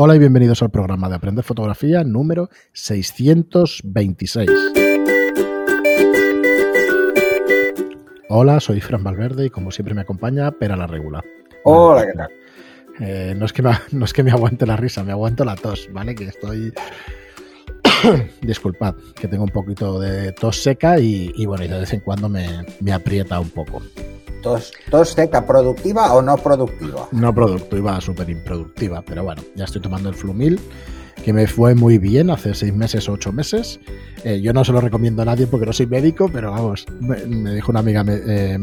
Hola y bienvenidos al programa de Aprender Fotografía número 626. Hola, soy Fran Valverde y como siempre me acompaña Pera la Regula. Hola, ¿qué tal? Eh, no, es que me, no es que me aguante la risa, me aguanto la tos, ¿vale? Que estoy... Disculpad, que tengo un poquito de tos seca y, y bueno, y de vez en cuando me, me aprieta un poco. ¿Tos, tos seca productiva o no productiva? No productiva, súper improductiva, pero bueno, ya estoy tomando el Flumil, que me fue muy bien hace seis meses o ocho meses. Eh, yo no se lo recomiendo a nadie porque no soy médico, pero vamos, me, me dijo una amiga eh,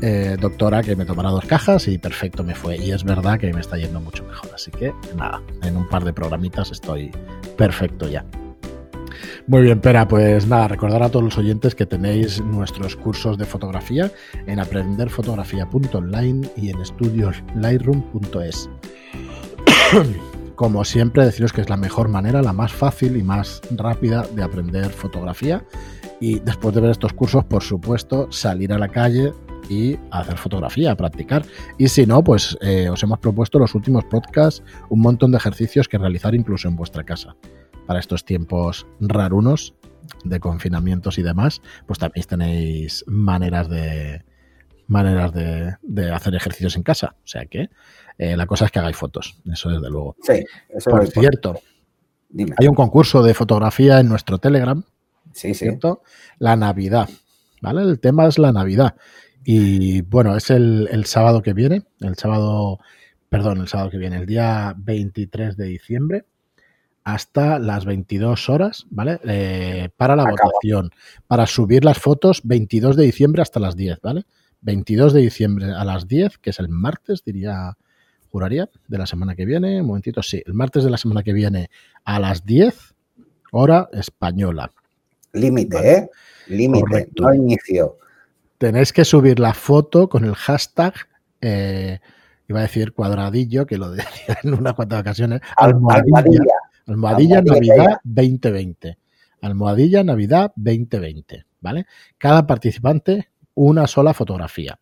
eh, doctora que me tomara dos cajas y perfecto me fue. Y es verdad que me está yendo mucho mejor, así que nada, en un par de programitas estoy perfecto ya. Muy bien, Pera, pues nada, recordar a todos los oyentes que tenéis nuestros cursos de fotografía en aprenderfotografía.online y en estudioslightroom.es. Como siempre, deciros que es la mejor manera, la más fácil y más rápida de aprender fotografía. Y después de ver estos cursos, por supuesto, salir a la calle y hacer fotografía, practicar. Y si no, pues eh, os hemos propuesto los últimos podcasts un montón de ejercicios que realizar incluso en vuestra casa para estos tiempos rarunos de confinamientos y demás, pues también tenéis maneras de maneras de, de hacer ejercicios en casa. O sea que eh, la cosa es que hagáis fotos, eso desde luego. Sí, eso Por es cierto, Dime. hay un concurso de fotografía en nuestro Telegram, Sí, sí. ¿cierto? La Navidad, ¿vale? El tema es la Navidad. Y bueno, es el, el sábado que viene, el sábado, perdón, el sábado que viene, el día 23 de diciembre, hasta las 22 horas, ¿vale? Eh, para la Acaba. votación, para subir las fotos 22 de diciembre hasta las 10, ¿vale? 22 de diciembre a las 10, que es el martes, diría, juraría, de la semana que viene. Un momentito, sí, el martes de la semana que viene a las 10, hora española. Límite, Vale. ¿eh? Límite, no inicio. Tenéis que subir la foto con el hashtag, eh, iba a decir cuadradillo, que lo decía en unas cuantas ocasiones, Al- almohadilla, Almohadilla. Almohadilla Almohadilla. Navidad 2020. Almohadilla Navidad 2020, ¿vale? Cada participante una sola fotografía.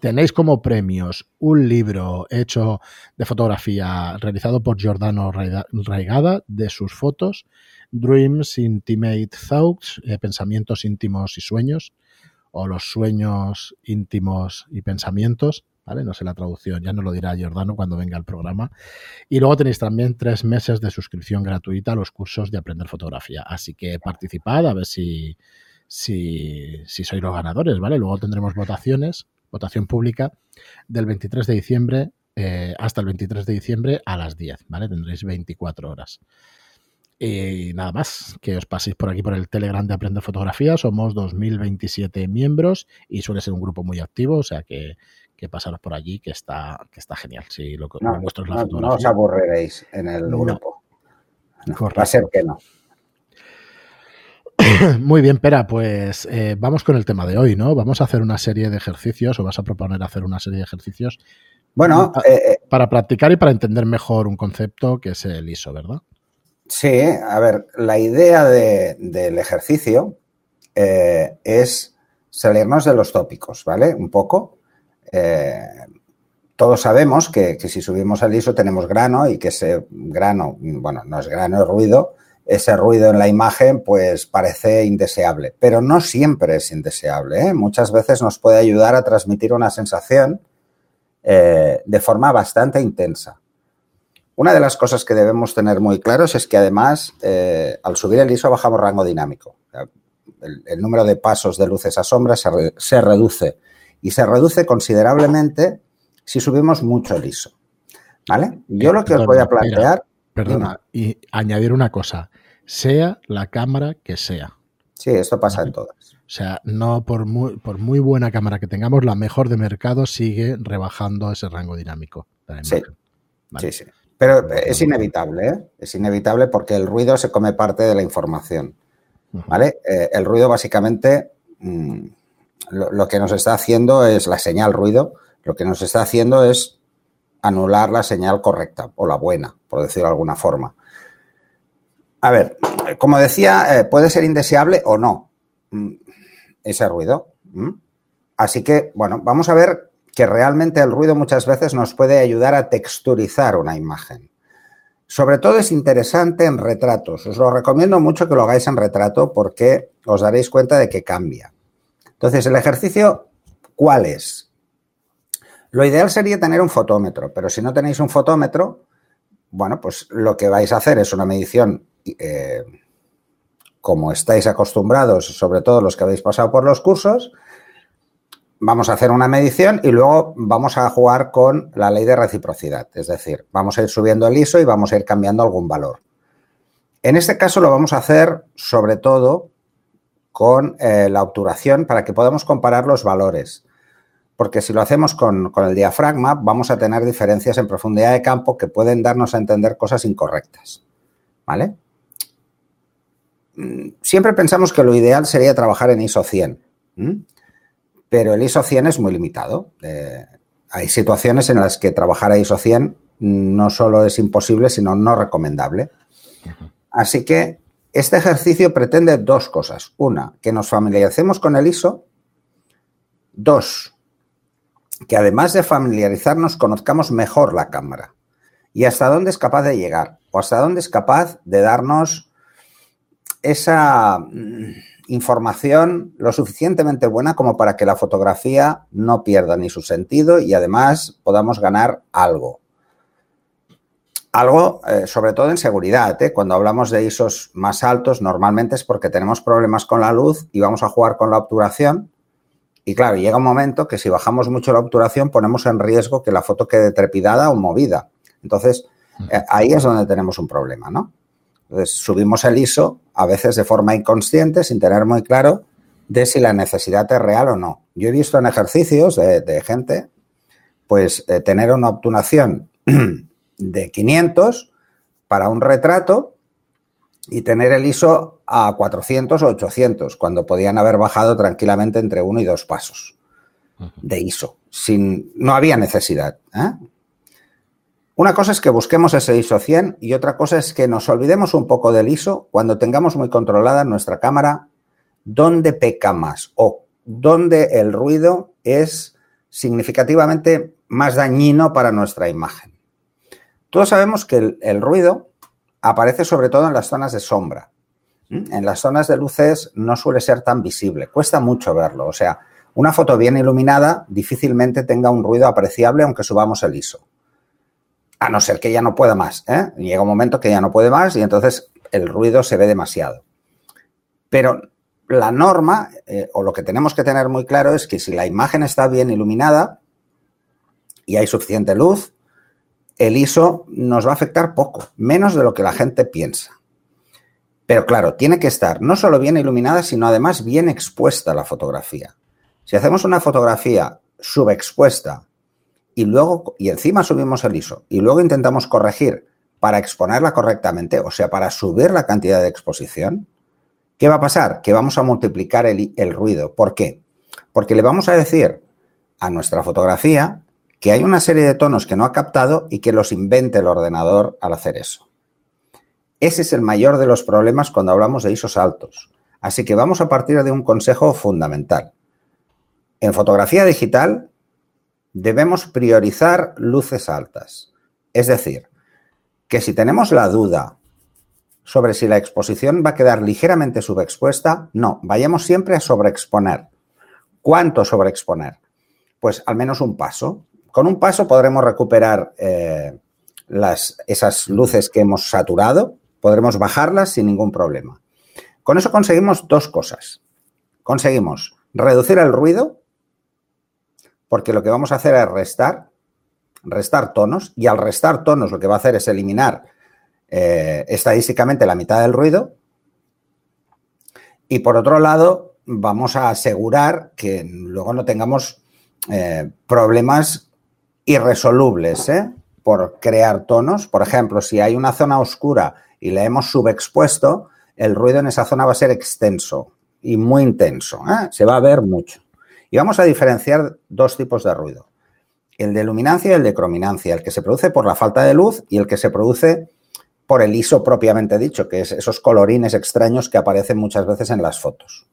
Tenéis como premios un libro hecho de fotografía realizado por Giordano Raigada de sus fotos, Dreams Intimate Thoughts, eh, Pensamientos íntimos y sueños, o los sueños íntimos y pensamientos, No sé la traducción, ya nos lo dirá Giordano cuando venga al programa. Y luego tenéis también tres meses de suscripción gratuita a los cursos de aprender fotografía. Así que participad a ver si, si, si sois los ganadores, ¿vale? Luego tendremos votaciones, votación pública del 23 de diciembre eh, hasta el 23 de diciembre a las 10, ¿vale? Tendréis 24 horas. Y nada más, que os paséis por aquí por el Telegram de Aprender Fotografía. Somos 2027 miembros y suele ser un grupo muy activo, o sea que, que pasaros por allí, que está, que está genial. Si lo, No, lo vuestro es la no, no os aburriréis en el grupo. No, va a ser que no. Muy bien, Pera, pues eh, vamos con el tema de hoy, ¿no? Vamos a hacer una serie de ejercicios, o vas a proponer hacer una serie de ejercicios Bueno, Ah. eh, eh, para practicar y para entender mejor un concepto que es el ISO, ¿verdad? sí, a ver, la idea de- del ejercicio eh, es salirnos de los tópicos, ¿vale? Un poco. Eh, todos sabemos que, si subimos al ISO tenemos grano y que ese grano, bueno, no es grano, es ruido. Ese ruido en la imagen pues parece indeseable, pero no siempre es indeseable. ¿eh? Muchas veces nos puede ayudar a transmitir una sensación eh, de forma bastante intensa. Una de las cosas que debemos tener muy claros es que además al subir el ISO bajamos rango dinámico. El, número de pasos de luces a sombras se reduce y se reduce considerablemente si subimos mucho el ISO. ¿Vale? Yo lo que os voy a plantear, Perdona, y añadir una cosa, sea la cámara que sea. sí, esto pasa Vale. en todas. O sea, no por muy, por muy buena cámara que tengamos, la mejor de mercado sigue rebajando ese rango dinámico. Sí. Vale. Sí, sí. Pero eh, es inevitable, ¿eh? Es inevitable porque el ruido se come parte de la información. ¿Vale? Eh, el ruido básicamente mm, lo, que nos está haciendo es la señal ruido, lo que nos está haciendo es anular la señal correcta o la buena, por decirlo de alguna forma. A ver, como decía, eh, puede ser indeseable o no mm, ese ruido. ¿m? Así que, bueno, vamos a ver que realmente el ruido muchas veces nos puede ayudar a texturizar una imagen. Sobre todo es interesante en retratos. Os lo recomiendo mucho que lo hagáis en retrato porque os daréis cuenta de que cambia. Entonces, el ejercicio, ¿cuál es? Lo ideal sería tener un fotómetro, pero si no tenéis un fotómetro, bueno, pues lo que vais a hacer es una medición eh, como estáis acostumbrados, sobre todo los que habéis pasado por los cursos, vamos a hacer una medición y luego vamos a jugar con la ley de reciprocidad. Es decir, vamos a ir subiendo el ISO y vamos a ir cambiando algún valor. En este caso lo vamos a hacer sobre todo con eh, la obturación para que podamos comparar los valores. Porque si lo hacemos con, con el diafragma, vamos a tener diferencias en profundidad de campo que pueden darnos a entender cosas incorrectas. ¿Vale? Mm, siempre pensamos que lo ideal sería trabajar en ISO 100 pero el ISO 100 es muy limitado. Eh, hay situaciones en las que trabajar a ISO 100 no solo es imposible, sino no recomendable. Así que este ejercicio pretende dos cosas. Una, que nos familiaricemos con el ISO. Dos, que además de familiarizarnos, conozcamos mejor la cámara y hasta dónde es capaz de llegar o hasta dónde es capaz de darnos esa mm, información lo suficientemente buena como para que la fotografía no pierda ni su sentido y además podamos ganar algo. Algo, eh, sobre todo en seguridad. ¿eh? Cuando hablamos de ISOs más altos, normalmente es porque tenemos problemas con la luz y vamos a jugar con la obturación. Y claro, llega un momento que si bajamos mucho la obturación, ponemos en riesgo que la foto quede trepidada o movida. Entonces, eh, ahí es donde tenemos un problema, ¿no? Entonces, subimos el ISO a veces de forma inconsciente, sin tener muy claro de si la necesidad es real o no. Yo he visto en ejercicios de, gente, pues, tener una obturación de 500 para un retrato y tener el ISO a 400 o 800, cuando podían haber bajado tranquilamente entre uno y dos pasos de ISO. Sin, no había necesidad. ¿eh? Una cosa es que busquemos ese ISO 100 y otra cosa es que nos olvidemos un poco del ISO cuando tengamos muy controlada nuestra cámara dónde peca más o dónde el ruido es significativamente más dañino para nuestra imagen. Todos sabemos que el, el ruido aparece sobre todo en las zonas de sombra. En las zonas de luces no suele ser tan visible, cuesta mucho verlo. O sea, una foto bien iluminada difícilmente tenga un ruido apreciable aunque subamos el ISO a no ser que ya no pueda más. ¿eh? Llega un momento que ya no puede más y entonces el ruido se ve demasiado. Pero la norma, eh, o lo que tenemos que tener muy claro, es que si la imagen está bien iluminada y hay suficiente luz, el ISO nos va a afectar poco, menos de lo que la gente piensa. Pero claro, tiene que estar no solo bien iluminada, sino además bien expuesta la fotografía. Si hacemos una fotografía subexpuesta y luego, y encima subimos el ISO y luego intentamos corregir para exponerla correctamente, o sea, para subir la cantidad de exposición, ¿qué va a pasar? Que vamos a multiplicar el, el ruido. ¿Por qué? Porque le vamos a decir a nuestra fotografía que hay una serie de tonos que no ha captado y que los invente el ordenador al hacer eso. Ese es el mayor de los problemas cuando hablamos de ISOs altos. Así que vamos a partir de un consejo fundamental. En fotografía digital debemos priorizar luces altas. Es decir, que si tenemos la duda sobre si la exposición va a quedar ligeramente subexpuesta, no, vayamos siempre a sobreexponer. ¿Cuánto sobreexponer? Pues al menos un paso. Con un paso podremos recuperar eh, las, esas luces que hemos saturado, podremos bajarlas sin ningún problema. Con eso conseguimos dos cosas. Conseguimos reducir el ruido porque lo que vamos a hacer es restar, restar tonos, y al restar tonos lo que va a hacer es eliminar eh, estadísticamente la mitad del ruido. Y por otro lado, vamos a asegurar que luego no tengamos eh, problemas irresolubles ¿eh? por crear tonos. Por ejemplo, si hay una zona oscura y la hemos subexpuesto, el ruido en esa zona va a ser extenso y muy intenso. Se va a ver mucho. Y vamos a diferenciar dos tipos de ruido. El de luminancia y el de crominancia, el que se produce por la falta de luz y el que se produce por el ISO propiamente dicho, que es esos colorines extraños que aparecen muchas veces en las fotos.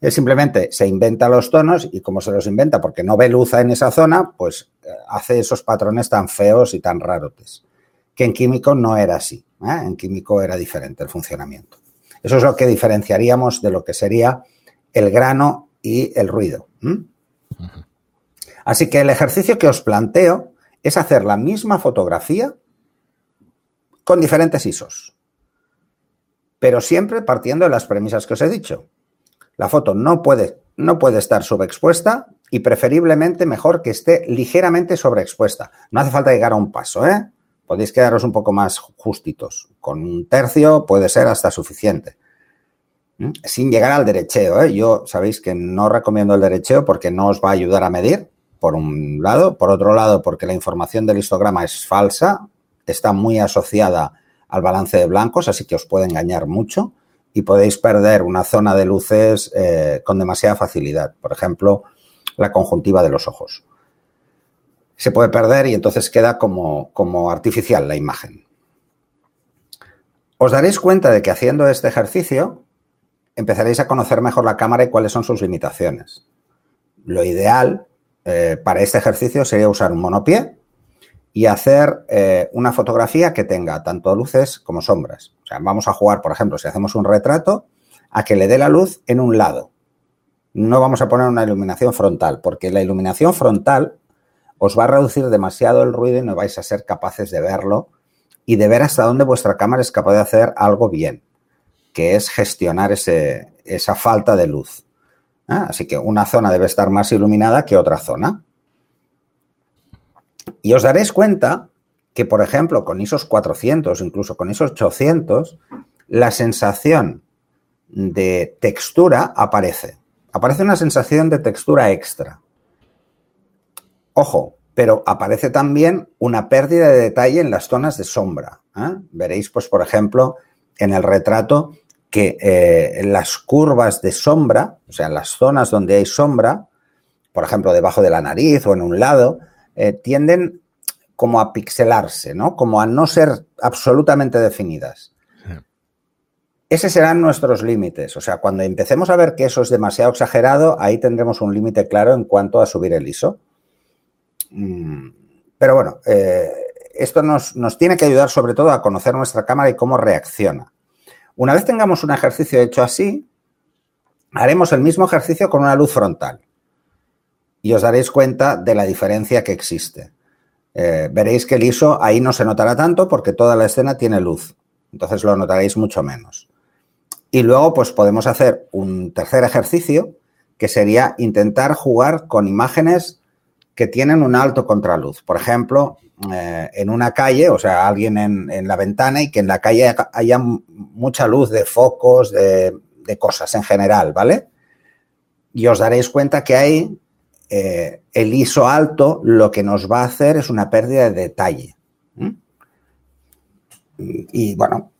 Él simplemente se inventa los tonos y como se los inventa porque no ve luz en esa zona, pues eh, hace esos patrones tan feos y tan rarotes. que en químico no era así. ¿eh? En químico era diferente el funcionamiento. Eso es lo que diferenciaríamos de lo que sería el grano y el ruido. Así que el ejercicio que os planteo es hacer la misma fotografía con diferentes ISOs, pero siempre partiendo de las premisas que os he dicho. La foto no puede, no puede estar subexpuesta y preferiblemente mejor que esté ligeramente sobreexpuesta. No hace falta llegar a un paso, ¿eh? Podéis quedaros un poco más justitos. Con un tercio puede ser hasta suficiente. ¿Mm? Sin llegar al derecheo, ¿eh? Yo sabéis que no recomiendo el derecheo porque no os va a ayudar a medir, por un lado. Por otro lado, porque la información del histograma es falsa, está muy asociada al balance de blancos, así que os puede engañar mucho y podéis perder una zona de luces eh, con demasiada facilidad. Por ejemplo, la conjuntiva de los ojos. Se puede perder y entonces queda como, como artificial la imagen. Os daréis cuenta de que haciendo este ejercicio empezaréis a conocer mejor la cámara y cuáles son sus limitaciones. Lo ideal eh, para este ejercicio sería usar un monopié y hacer eh, una fotografía que tenga tanto luces como sombras. O sea, vamos a jugar, por ejemplo, si hacemos un retrato, a que le dé la luz en un lado. No vamos a poner una iluminación frontal, porque la iluminación frontal os va a reducir demasiado el ruido y no vais a ser capaces de verlo y de ver hasta dónde vuestra cámara es capaz de hacer algo bien, que es gestionar esa falta de luz. ¿Ah? Así que una zona debe estar más iluminada que otra zona. Y os daréis cuenta que, por ejemplo, con ISOs 400, incluso con ISOs 800, la sensación de textura aparece. Aparece una sensación de textura extra. Ojo, pero aparece también una pérdida de detalle en las zonas de sombra. ¿eh? Veréis, pues, por ejemplo, en el retrato que eh, las curvas de sombra, o sea, las zonas donde hay sombra, por ejemplo, debajo de la nariz o en un lado, eh, tienden como a pixelarse, ¿no? Como a no ser absolutamente definidas. Ese serán nuestros límites. O sea, cuando empecemos a ver que eso es demasiado exagerado, ahí tendremos un límite claro en cuanto a subir el ISO. Mm, pero bueno, eh, esto nos, nos, tiene que ayudar sobre todo a conocer nuestra cámara y cómo reacciona. Una vez tengamos un ejercicio hecho así, haremos el mismo ejercicio con una luz frontal y os daréis cuenta de la diferencia que existe. Eh, veréis que el ISO ahí no se notará tanto porque toda la escena tiene luz, entonces lo notaréis mucho menos. Y luego pues podemos hacer un tercer ejercicio que sería intentar jugar con imágenes que tienen un alto contraluz. Por ejemplo, eh, en una calle, o sea, alguien en, la ventana y que en la calle haya mucha luz de focos, de, de cosas en general, ¿vale? Y os daréis cuenta que hay eh, el ISO alto lo que nos va a hacer es una pérdida de detalle. Y bueno,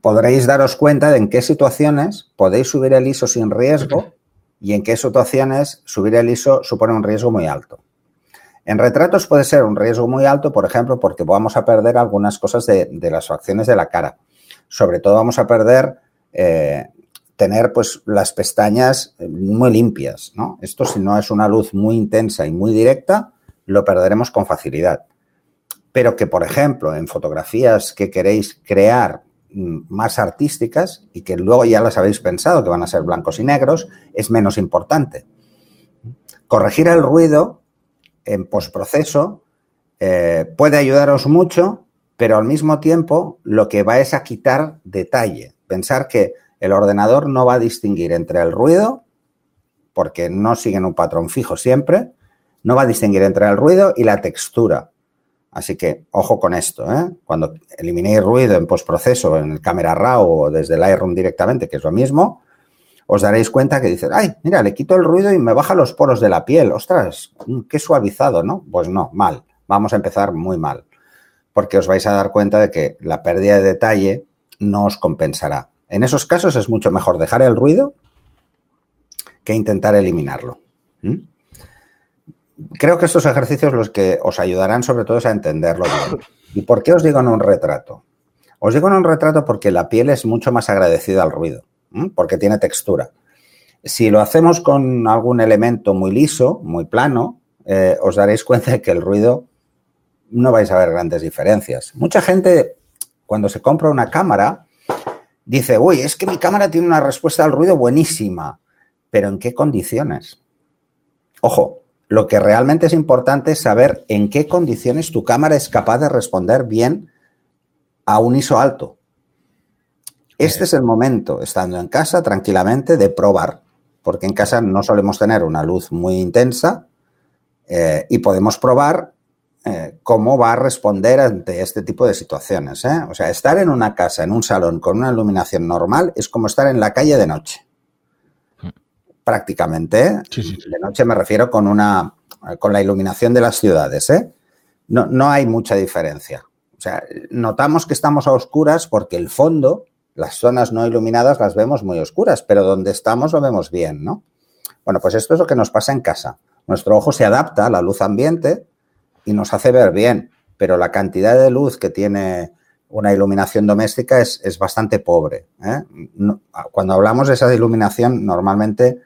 podréis daros cuenta de en qué situaciones podéis subir el ISO sin riesgo y en qué situaciones subir el ISO supone un riesgo muy alto. En retratos puede ser un riesgo muy alto, por ejemplo, porque vamos a perder algunas cosas de, las facciones de la cara. Sobre todo vamos a perder eh, tener pues las pestañas eh, muy limpias, ¿no? Esto si no es una luz muy intensa y muy directa, lo perderemos con facilidad. Pero que, por ejemplo, en fotografías que queréis crear mm, más artísticas y que luego ya las habéis pensado que van a ser blancos y negros, es menos importante. Corregir el ruido en postproceso eh, puede ayudaros mucho, pero al mismo tiempo lo que va es a quitar detalle. Pensar que el ordenador no va a distinguir entre el ruido, porque no siguen un patrón fijo siempre, no va a distinguir entre el ruido y la textura. Así que ojo con esto, ¿eh? Cuando eliminéis ruido en postproceso, en el Camera Raw o desde el Lightroom directamente, que es lo mismo, os daréis cuenta que dices, ay, mira, le quito el ruido y me baja los poros de la piel. Ostras, qué suavizado, ¿no? Pues no, mal. Vamos a empezar muy mal. Porque os vais a dar cuenta de que la pérdida de detalle no os compensará. En esos casos es mucho mejor dejar el ruido que intentar eliminarlo. Creo que estos ejercicios los que os ayudarán sobre todo es a entenderlo bien. ¿Y por qué os digo en un retrato? Os digo en un retrato porque la piel es mucho más agradecida al ruido, porque tiene textura. Si lo hacemos con algún elemento muy liso, muy plano, eh, os daréis cuenta de que el ruido no vais a ver grandes diferencias. Mucha gente, cuando se compra una cámara, dice, uy, es que mi cámara tiene una respuesta al ruido buenísima, pero ¿en qué condiciones? Ojo, lo que realmente es importante es saber en qué condiciones tu cámara es capaz de responder bien a un ISO alto. Este es el momento, estando en casa tranquilamente, de probar, porque en casa no solemos tener una luz muy intensa eh, y podemos probar eh, cómo va a responder ante este tipo de situaciones. ¿eh? O sea, estar en una casa, en un salón con una iluminación normal es como estar en la calle de noche. Hmm. Prácticamente. De noche me refiero con una con la iluminación de las ciudades. No, no hay mucha diferencia. O sea, notamos que estamos a oscuras porque el fondo las zonas no iluminadas las vemos muy oscuras, pero donde estamos lo vemos bien, ¿no? Bueno, pues esto es lo que nos pasa en casa. Nuestro ojo se adapta a la luz ambiente y nos hace ver bien, pero la cantidad de luz que tiene una iluminación doméstica es, bastante pobre. ¿eh? cuando hablamos de esa iluminación, normalmente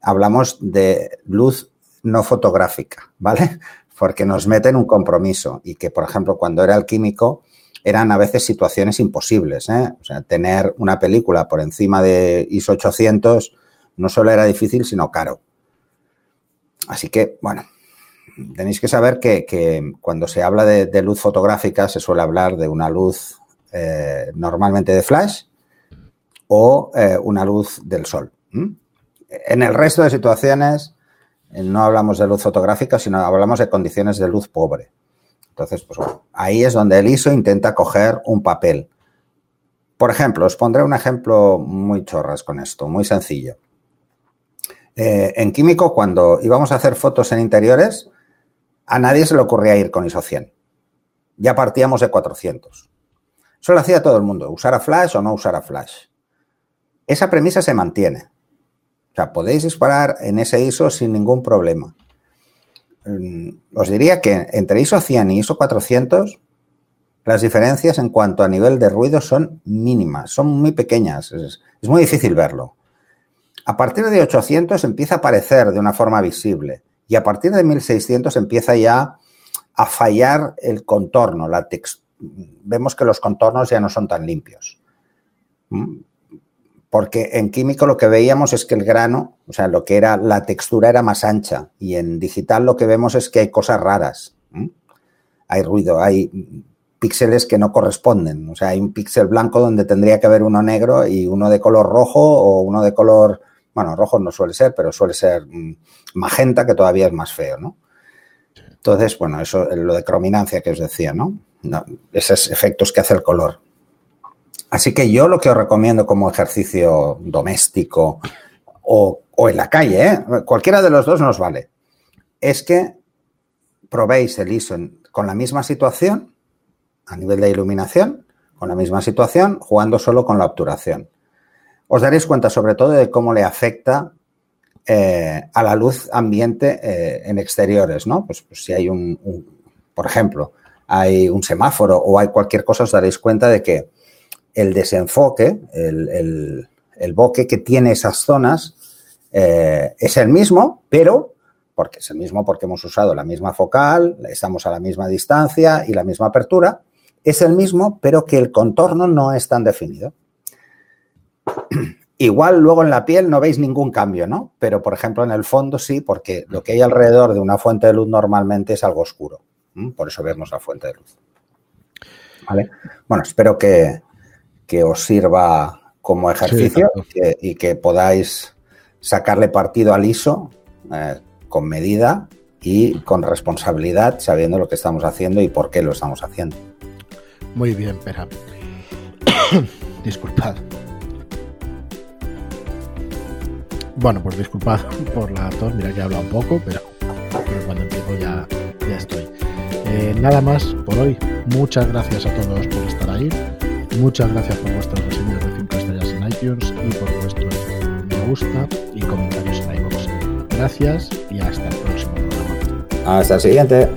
hablamos de luz no fotográfica, ¿vale? Porque nos meten un compromiso y que, por ejemplo, cuando era el químico, eran a veces situaciones imposibles. ¿eh? O sea, tener una película por encima de ISO 800 no solo era difícil, sino caro. Así que, bueno, tenéis que saber que, cuando se habla de, luz fotográfica se suele hablar de una luz eh, normalmente de flash o eh, una luz del sol. En el resto de situaciones no hablamos de luz fotográfica, sino hablamos de condiciones de luz pobre. Entonces, pues bueno, ahí es donde el ISO intenta coger un papel. Por ejemplo, os pondré un ejemplo muy chorras con esto, muy sencillo. Eh, en químico, cuando íbamos a hacer fotos en interiores, a nadie se le ocurría ir con ISO 100. Ya partíamos de 400. Eso lo hacía todo el mundo, usar a flash o no usar a flash. Esa premisa se mantiene. O sea, podéis disparar en ese ISO sin ningún problema. Mm, os diría que entre ISO 100 y ISO 400 las diferencias en cuanto a nivel de ruido son mínimas, son muy pequeñas, es, muy difícil verlo. A partir de 800 empieza a aparecer de una forma visible y a partir de 1600 empieza ya a fallar el contorno, la vemos que los contornos ya no son tan limpios. Mm, porque en químico lo que veíamos es que el grano, o sea, lo que era la textura era más ancha y en digital lo que vemos es que hay cosas raras. Hay ruido, hay píxeles que no corresponden, o sea, hay un píxel blanco donde tendría que haber uno negro y uno de color rojo o uno de color, bueno, rojo no suele ser, pero suele ser mm, magenta, que todavía es más feo, ¿no? Entonces, bueno, eso es lo de crominancia que os decía, ¿no? no esos efectos que hace el color. Así que yo lo que os recomiendo como ejercicio doméstico o, en la calle, ¿eh? cualquiera de los dos nos vale, es que probéis el ISO con la misma situación a nivel de iluminación, con la misma situación, jugando solo con la obturación. Os daréis cuenta sobre todo de cómo le afecta eh, a la luz ambiente eh, en exteriores, ¿no? Pues, pues si hay un, por ejemplo, hay un semáforo o hay cualquier cosa, os daréis cuenta de que el desenfoque, el, bokeh que tiene esas zonas eh, es el mismo, pero porque es el mismo porque hemos usado la misma focal, estamos a la misma distancia y la misma apertura, es el mismo, pero que el contorno no es tan definido. Igual luego en la piel no veis ningún cambio, ¿no? Pero por ejemplo en el fondo sí, porque lo que hay alrededor de una fuente de luz normalmente es algo oscuro. Por eso vemos la fuente de luz. ¿Vale? Bueno, espero que, que os sirva como ejercicio y, que, podáis sacarle partido al ISO eh, con medida y con responsabilidad, sabiendo lo que estamos haciendo y por qué lo estamos haciendo. Muy bien, Pera. disculpad. Bueno, pues disculpad por la tos, mira que he hablado un poco, pero, cuando empiezo ya, ya estoy. Eh, nada más por hoy. Muchas gracias a todos por estar ahí. Muchas gracias por vuestras reseñas de 5 estrellas en iTunes y por vuestros me gusta y comentarios en iVoox. Gracias y hasta el próximo programa. Hasta el siguiente.